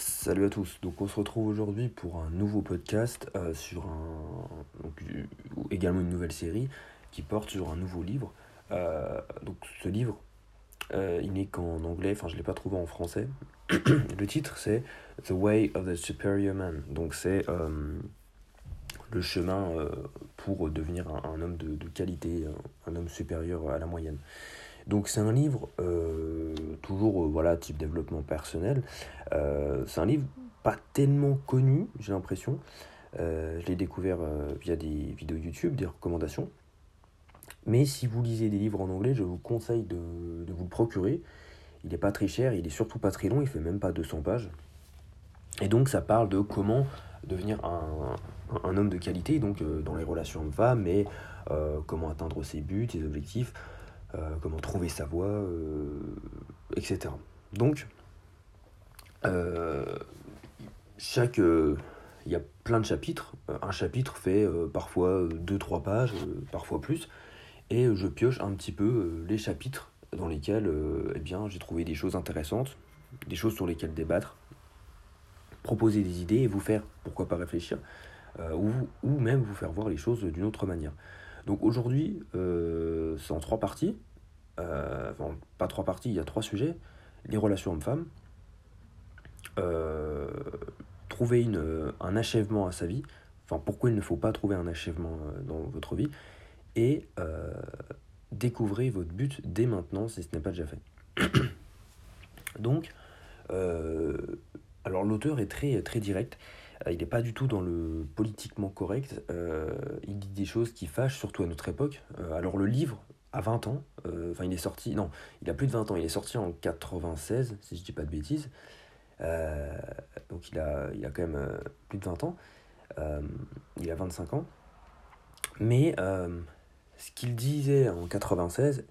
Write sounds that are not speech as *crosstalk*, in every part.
Salut à tous, donc on se retrouve aujourd'hui pour un nouveau podcast euh, sur un euh, également une nouvelle série qui porte sur un nouveau livre. Euh, donc ce livre, il n'est qu'en anglais, enfin je ne l'ai pas trouvé en français. *clears throat* le titre c'est The Way of the Superior Man, donc c'est le chemin pour devenir un, homme de qualité, un, homme supérieur à la moyenne. Donc c'est un livre euh, toujours euh, voilà type développement personnel. Euh, c'est un livre pas tellement connu, j'ai l'impression. je l'ai découvert via des vidéos YouTube, des recommandations. Mais si vous lisez des livres en anglais, je vous conseille de, vous le procurer. Il n'est pas très cher, il est surtout pas très long, il fait même pas 200 pages. Et donc ça parle de comment devenir un, homme de qualité, donc dans les relations hommes-femmes, mais comment atteindre ses buts, ses objectifs, comment trouver sa voie, euh, etc. Donc, euh, chaque il y a plein de chapitres. Un chapitre fait parfois 2-3 pages, parfois plus. Et je pioche un petit peu les chapitres dans lesquels eh j'ai trouvé des choses intéressantes, des choses sur lesquelles débattre, proposer des idées et vous faire, pourquoi pas réfléchir, ou même vous faire voir les choses d'une autre manière. Donc aujourd'hui, euh, c'est en trois parties. Euh, enfin, pas trois parties, il y a trois sujets. Les relations hommes-femmes, euh, trouver une, un achèvement à sa vie, enfin pourquoi il ne faut pas trouver un achèvement dans votre vie, et découvrez votre but dès maintenant si ce n'est pas déjà fait. *coughs* Donc, alors l'auteur est très, très direct. Euh, il n'est pas du tout dans le politiquement correct. Euh, il dit des choses qui fâchent, surtout à notre époque. Euh, alors le livre, à 20 ans, enfin il est sorti, non, il a plus de 20 ans, il est sorti en 96, si je dis pas de bêtises. donc il a, il a quand même plus de 20 ans. il a 25 ans. Mais ce qu'il disait en 96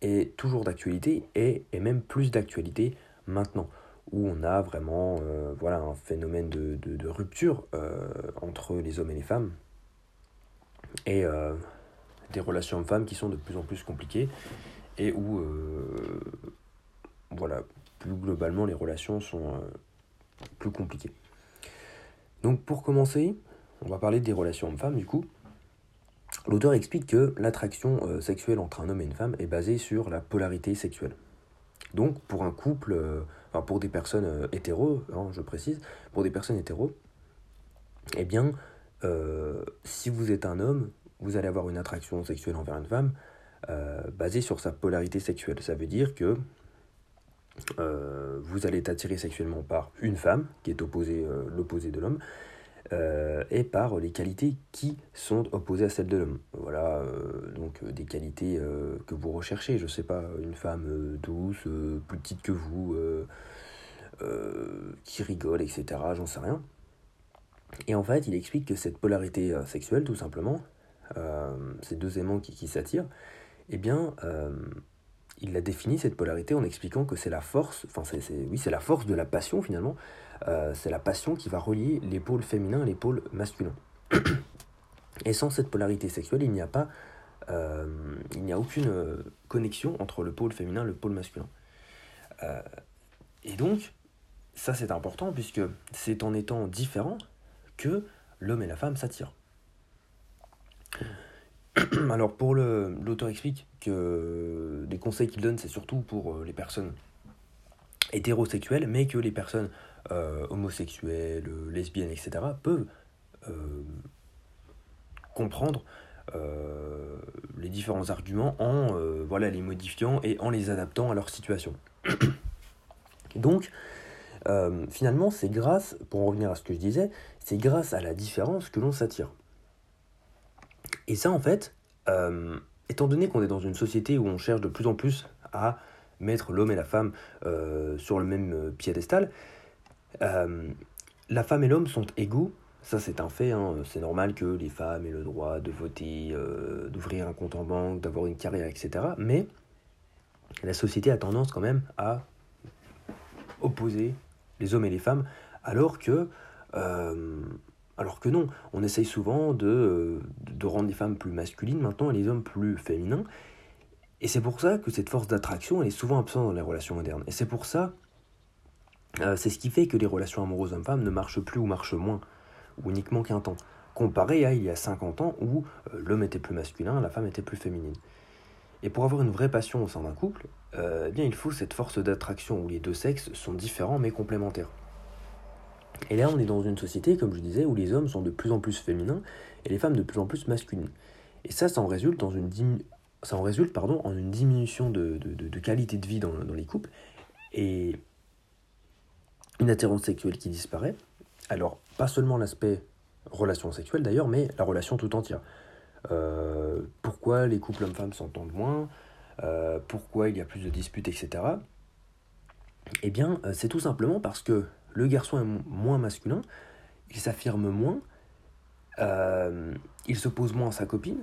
est toujours d'actualité et est même plus d'actualité maintenant où on a vraiment euh, voilà, un phénomène de, rupture euh, entre les hommes et les femmes, et euh, des relations hommes-femmes qui sont de plus en plus compliquées, et où, voilà, plus globalement, les relations sont plus compliquées. Donc pour commencer, on va parler des relations hommes-femmes du coup. L'auteur explique que l'attraction sexuelle entre un homme et une femme est basée sur la polarité sexuelle. Donc pour un couple pour des personnes euh, hétéros, hein, je précise, pour des personnes hétéros, eh bien, euh, si vous êtes un homme, vous allez avoir une attraction sexuelle envers une femme euh, basée sur sa polarité sexuelle. Ça veut dire que vous allez être attiré sexuellement par une femme, qui est opposée, l'opposé de l'homme, et par les qualités qui sont opposées à celles de l'homme. Voilà, donc des qualités que vous recherchez. Je sais pas, une femme douce, plus petite que vous, euh, qui rigole, etc. J'en sais rien. Et en fait, il explique que cette polarité euh, sexuelle, tout simplement, euh, ces deux aimants qui s'attirent, eh bien, il a défini cette polarité en expliquant que c'est la force, enfin, c'est, oui, c'est la force de la passion finalement, c'est la passion qui va relier les pôles féminins et les pôles masculins. *coughs* Et sans cette polarité sexuelle, il n'y a pas, il n'y a aucune connexion entre le pôle féminin et le pôle masculin. et donc, ça, c'est important puisque c'est en étant différent que l'homme et la femme s'attirent. *clears throat* Alors, pour le, l'auteur explique que les conseils qu'il donne, c'est surtout pour euh, les personnes hétérosexuelles, mais que les personnes euh, homosexuelles, lesbiennes, etc., peuvent euh, comprendre les différents arguments en les modifiant et en les adaptant à leur situation. *clears throat* Donc, euh, finalement, c'est grâce, pour en revenir à ce que je disais, c'est grâce à la différence que l'on s'attire. Et ça, en fait, euh, étant donné qu'on est dans une société où on cherche de plus en plus à mettre l'homme et la femme euh, sur le même piédestal, la femme et l'homme sont égaux. Ça, c'est un fait. Hein. C'est normal que les femmes aient le droit de voter, d'ouvrir un compte en banque, d'avoir une carrière, etc. Mais la société a tendance quand même à opposer les hommes et les femmes, alors que, euh, alors que non, on essaye souvent de, de rendre les femmes plus masculines maintenant et les hommes plus féminins. Et c'est pour ça que cette force d'attraction, elle est souvent absente dans les relations modernes. Et c'est pour ça c'est ce qui fait que les relations amoureuses hommes-femmes ne marchent plus ou marchent moins, ou uniquement qu'un temps, comparé à il y a 50 ans où l'homme était plus masculin, la femme était plus féminine. Et pour avoir une vraie passion au sein d'un couple, eh bien il faut cette force d'attraction où les deux sexes sont différents mais complémentaires. Et là, on est dans une société, comme je disais, où les hommes sont de plus en plus féminins et les femmes de plus en plus masculines. Et ça, ça en résulte, dans une, ça en résulte pardon, en une diminution de, de, qualité de vie dans, dans, les couples et une attirance sexuelle qui disparaît. Alors, pas seulement l'aspect relation sexuelle d'ailleurs, mais la relation tout entière. Euh, pourquoi les couples hommes-femmes s'entendent moins euh, Pourquoi il y a plus de disputes, etc. Eh bien, euh, c'est tout simplement parce que le garçon est moins masculin, il s'affirme moins, euh, il se pose moins à sa copine,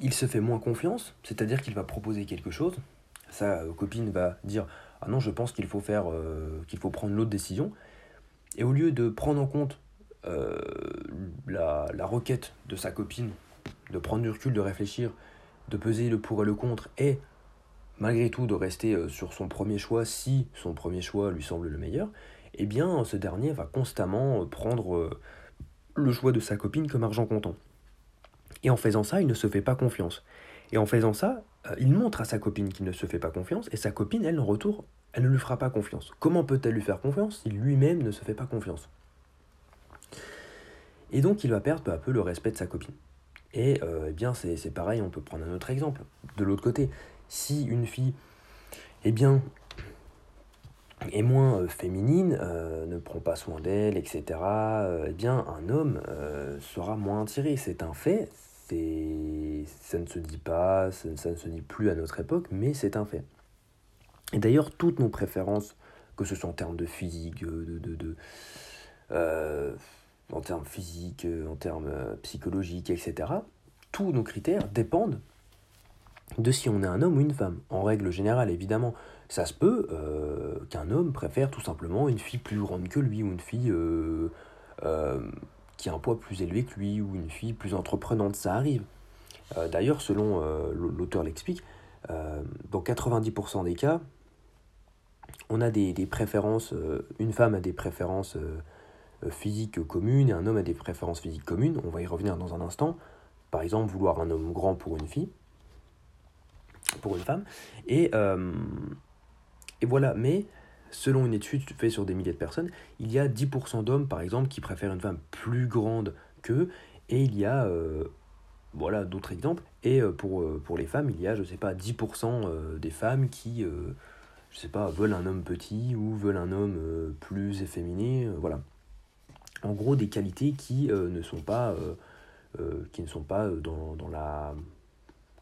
il se fait moins confiance, c'est-à-dire qu'il va proposer quelque chose, sa copine va dire ah non je pense qu'il faut euh, prendre l'autre décision, et au lieu de prendre en compte euh, la, la requête de sa copine, de prendre du recul, de réfléchir, de peser le pour et le contre, et malgré tout de rester sur son premier choix si son premier choix lui semble le meilleur, eh bien ce dernier va constamment euh, prendre euh, le choix de sa copine comme argent comptant. Et en faisant ça, il ne se fait pas confiance. Et en faisant ça, euh, il montre à sa copine qu'il ne se fait pas confiance, et sa copine, elle, en retour, elle ne lui fera pas confiance. Comment peut-elle lui faire confiance si lui-même ne se fait pas confiance? Et donc il va perdre peu à peu le respect de sa copine. Et eh bien c'est pareil, on peut prendre un autre exemple. De l'autre côté, si une fille, eh bien, est moins euh, féminine, euh, ne prend pas soin d'elle, etc., euh, eh bien, un homme sera moins attiré. C'est un fait, ça ne se dit pas, ça, ne se dit plus à notre époque, mais c'est un fait. Et d'ailleurs, toutes nos préférences, que ce soit en termes de physique, de, de, en termes physiques, en termes psychologiques, etc., tous nos critères dépendent de si on est un homme ou une femme. En règle générale, évidemment, ça se peut euh, qu'un homme préfère tout simplement une fille plus grande que lui, ou une fille euh, euh, qui a un poids plus élevé que lui, ou une fille plus entreprenante, ça arrive. D'ailleurs, selon l'auteur l'explique, dans 90% des cas, on a des, des préférences, une femme a des préférences physiques communes et un homme a des préférences physiques communes, on va y revenir dans un instant. Par exemple, vouloir un homme grand pour une fille, pour une femme. Et, euh, et voilà, mais selon une étude faite sur des milliers de personnes, il y a 10% d'hommes, par exemple, qui préfèrent une femme plus grande qu'eux, et il y a, euh, voilà, d'autres exemples, et euh, pour, pour les femmes, il y a, je sais pas, 10% des femmes qui, je sais pas, veulent un homme petit, ou veulent un homme plus efféminé, voilà. En gros, des qualités qui ne sont pas, qui ne sont pas dans, dans la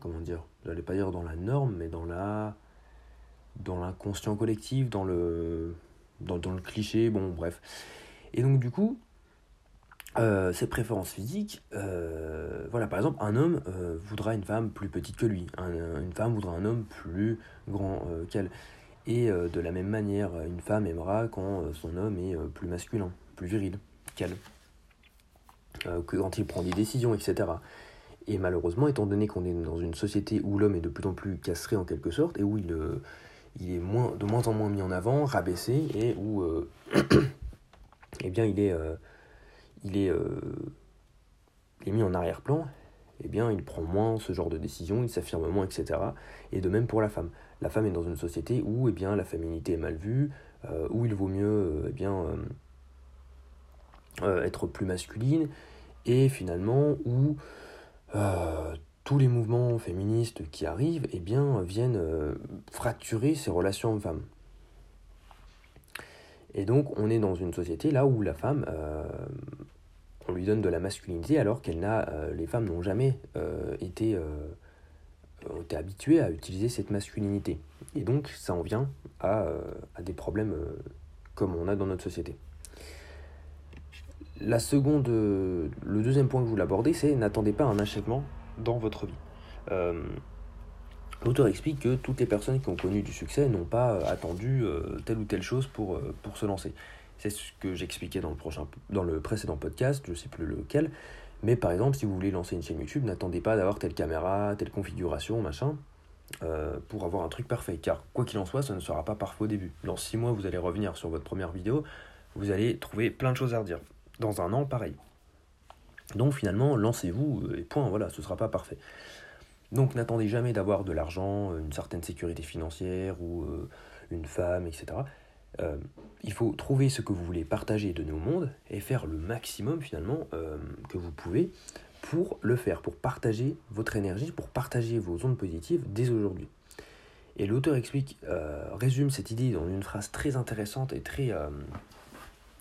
comment dire, j'allais pas dire dans la norme, mais dans la dans l'inconscient collectif, dans le dans, le cliché, bon bref. Et donc du coup, euh, ces préférences physiques, euh, voilà, par exemple, un homme euh, voudra une femme plus petite que lui, une femme voudra un homme plus grand qu'elle. Et de la même manière, une femme aimera quand son homme est plus masculin, plus viril qu'elle, que quand il prend des décisions, etc. Et malheureusement, étant donné qu'on est dans une société où l'homme est de plus en plus castré en quelque sorte, et où il, euh, est moins, de moins en moins mis en avant, rabaissé, et où euh, *clears throat* eh bien, il est, euh, il, est, il est mis en arrière-plan, eh bien, il prend moins ce genre de décision, il s'affirme moins, etc. Et de même pour la femme. La femme est dans une société où eh bien, la féminité est mal vue, où il vaut mieux eh bien, être plus masculine, et finalement où euh, tous les mouvements féministes qui arrivent eh bien, viennent euh, fracturer ces relations hommes-femmes. Et donc on est dans une société là où la femme, euh, on lui donne de la masculinité alors qu'elle n'a, les femmes n'ont jamais été, habituées à utiliser cette masculinité. Et donc ça en vient à des problèmes comme on a dans notre société. La seconde, le deuxième point que je voulais aborder, c'est n'attendez pas un achèvement dans votre vie. Euh, l'auteur explique que toutes les personnes qui ont connu du succès n'ont pas attendu euh, telle ou telle chose pour, euh, pour se lancer. C'est ce que j'expliquais dans le, dans le précédent podcast, je ne sais plus lequel. Mais par exemple, si vous voulez lancer une chaîne YouTube, n'attendez pas d'avoir telle caméra, telle configuration, machin. pour avoir un truc parfait. Car quoi qu'il en soit, ça ne sera pas parfait au début. Dans 6 mois, vous allez revenir sur votre première vidéo, vous allez trouver plein de choses à redire. Dans un an, pareil. Donc finalement, lancez-vous et point, voilà, ce sera pas parfait. Donc n'attendez jamais d'avoir de l'argent, une certaine sécurité financière ou une femme, etc. Euh, il faut trouver ce que vous voulez partager et donner au monde et faire le maximum finalement euh, que vous pouvez pour le faire, pour partager votre énergie, pour partager vos ondes positives dès aujourd'hui. Et l'auteur explique, euh, résume cette idée dans une phrase très intéressante et très,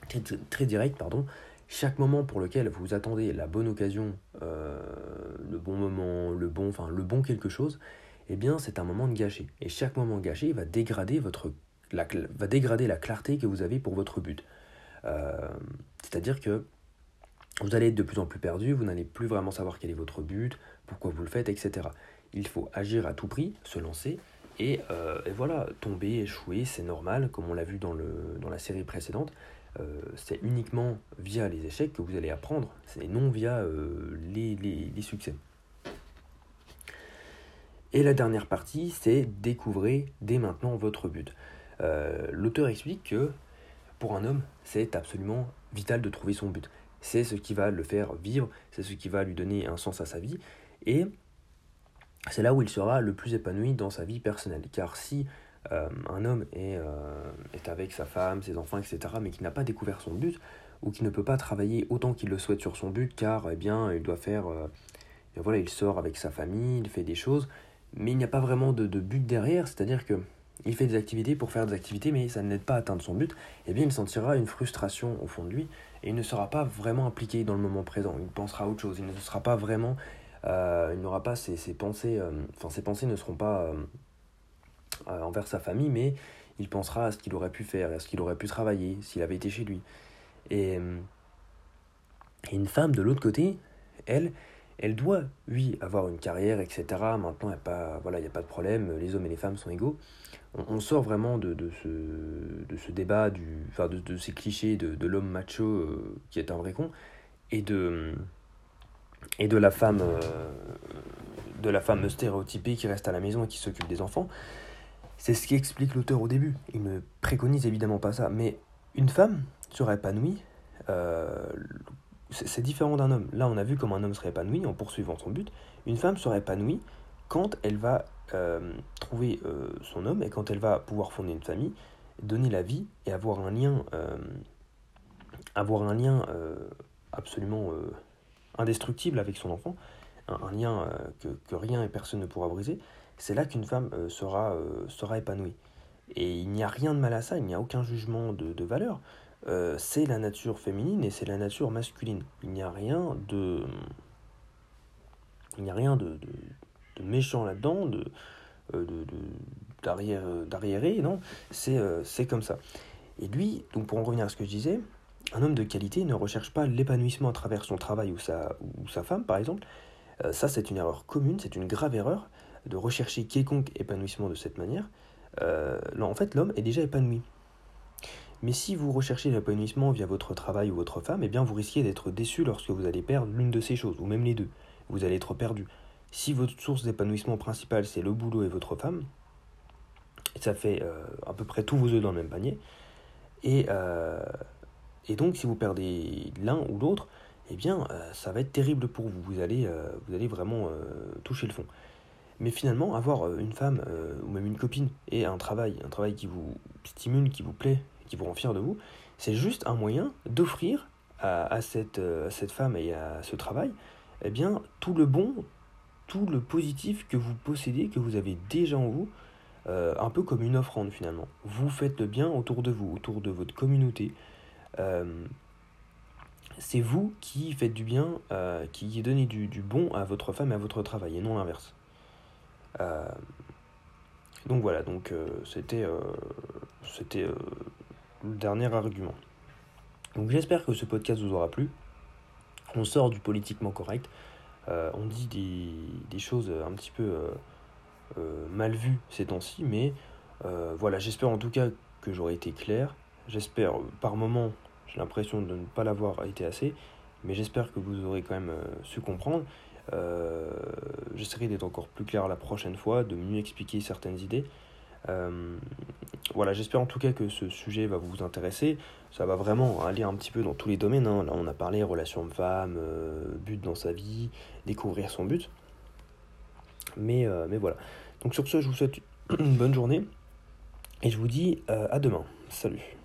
très, très, directe, pardon. Chaque moment pour lequel vous attendez la bonne occasion, le bon moment, le bon, enfin le bon quelque chose, eh bien c'est un moment de gâché. Et chaque moment gâché va dégrader la clarté que vous avez pour votre but. Euh, c'est-à-dire que vous allez être de plus en plus perdu, vous n'allez plus vraiment savoir quel est votre but, pourquoi vous le faites, etc. Il faut agir à tout prix, se lancer, et, euh, voilà, tomber, échouer, c'est normal, comme on l'a vu dans la série précédente. Euh, c'est uniquement via les échecs que vous allez apprendre, et non via les, les, succès. Et la dernière partie, c'est découvrir dès maintenant votre but. Euh, l'auteur explique que pour un homme, c'est absolument vital de trouver son but. C'est ce qui va le faire vivre, c'est ce qui va lui donner un sens à sa vie, et c'est là où il sera le plus épanoui dans sa vie personnelle. Car si euh, un homme est, euh, est, avec sa femme, ses enfants, etc., mais qui n'a pas découvert son but, ou qui ne peut pas travailler autant qu'il le souhaite sur son but, car eh bien, il doit faire... voilà, il sort avec sa famille, il fait des choses, mais il n'y a pas vraiment de, de but derrière, c'est-à-dire que il fait des activités pour faire des activités, mais ça ne l'aide pas à atteindre son but, eh bien il sentira une frustration au fond de lui et il ne sera pas vraiment impliqué dans le moment présent. Il pensera autre chose. Il ne sera pas vraiment. Euh, il n'aura pas ses, pensées. Euh, enfin, ses pensées ne seront pas euh, envers sa famille, mais il pensera à ce qu'il aurait pu faire, à ce qu'il aurait pu travailler s'il avait été chez lui. Et, et une femme de l'autre côté, elle, elle doit, oui, avoir une carrière, etc. Maintenant, il n'y a, pas, voilà, a pas de problème, les hommes et les femmes sont égaux. On, sort vraiment de, ce, de ce débat, du, enfin de, ces clichés de, de l'homme macho euh, qui est un vrai con, et de, et de la femme euh, de la femme stéréotypée qui reste à la maison et qui s'occupe des enfants. C'est ce qui explique l'auteur au début. Il ne préconise évidemment pas ça, mais une femme sera épanouie euh, c'est différent d'un homme. Là, on a vu comment un homme serait épanoui en poursuivant son but. Une femme serait épanouie quand elle va euh, trouver euh, son homme et quand elle va pouvoir fonder une famille, donner la vie et avoir un lien, avoir un lien absolument indestructible avec son enfant, un, lien que, que, rien et personne ne pourra briser. C'est là qu'une femme sera, sera épanouie. Et il n'y a rien de mal à ça, il n'y a aucun jugement de, valeur. Euh, c'est la nature féminine et c'est la nature masculine. Il n'y a rien de. Il n'y a rien de, méchant là-dedans, de, euh, d'arriéré, non, c'est, euh, c'est comme ça. Et lui, donc pour en revenir à ce que je disais, un homme de qualité ne recherche pas l'épanouissement à travers son travail ou sa, ou sa femme, par exemple. Ça, c'est une erreur commune, c'est une grave erreur de rechercher quelconque épanouissement de cette manière. là, en fait, l'homme est déjà épanoui. Mais si vous recherchez l'épanouissement via votre travail ou votre femme, eh bien vous risquez d'être déçu lorsque vous allez perdre l'une de ces choses, ou même les deux. Vous allez être perdu. Si votre source d'épanouissement principale c'est le boulot et votre femme, ça fait euh, à peu près tous vos œufs dans le même panier. Euh, et donc si vous perdez l'un ou l'autre, eh bien euh, ça va être terrible pour vous. Vous allez, vous allez vraiment toucher le fond. Mais finalement, avoir une femme ou même une copine et un travail, un travail qui vous stimule, qui vous plaît, qui vous rend fier de vous, c'est juste un moyen d'offrir à, cette, euh, cette femme et à ce travail eh bien, tout le bon, tout le positif que vous possédez, que vous avez déjà en vous, euh, un peu comme une offrande finalement. Vous faites le bien autour de vous, autour de votre communauté. Euh, c'est vous qui faites du bien, qui donnez du, bon à votre femme et à votre travail, et non l'inverse. donc voilà, donc c'était c'était le dernier argument. Donc j'espère que ce podcast vous aura plu. On sort du politiquement correct. Euh, on dit des, choses un petit peu euh, euh, mal vues ces temps-ci, mais voilà, j'espère en tout cas que j'aurai été clair. J'espère, par moment, j'ai l'impression de ne pas l'avoir été assez, mais j'espère que vous aurez quand même su comprendre. J'essaierai d'être encore plus clair la prochaine fois, de mieux expliquer certaines idées. voilà, j'espère en tout cas que ce sujet va vous intéresser. Ça va vraiment aller un petit peu dans tous les domaines. Hein. Là, on a parlé relation homme-femme, but dans sa vie, découvrir son but. Mais voilà. Donc sur ce, je vous souhaite une bonne journée et je vous dis à demain. Salut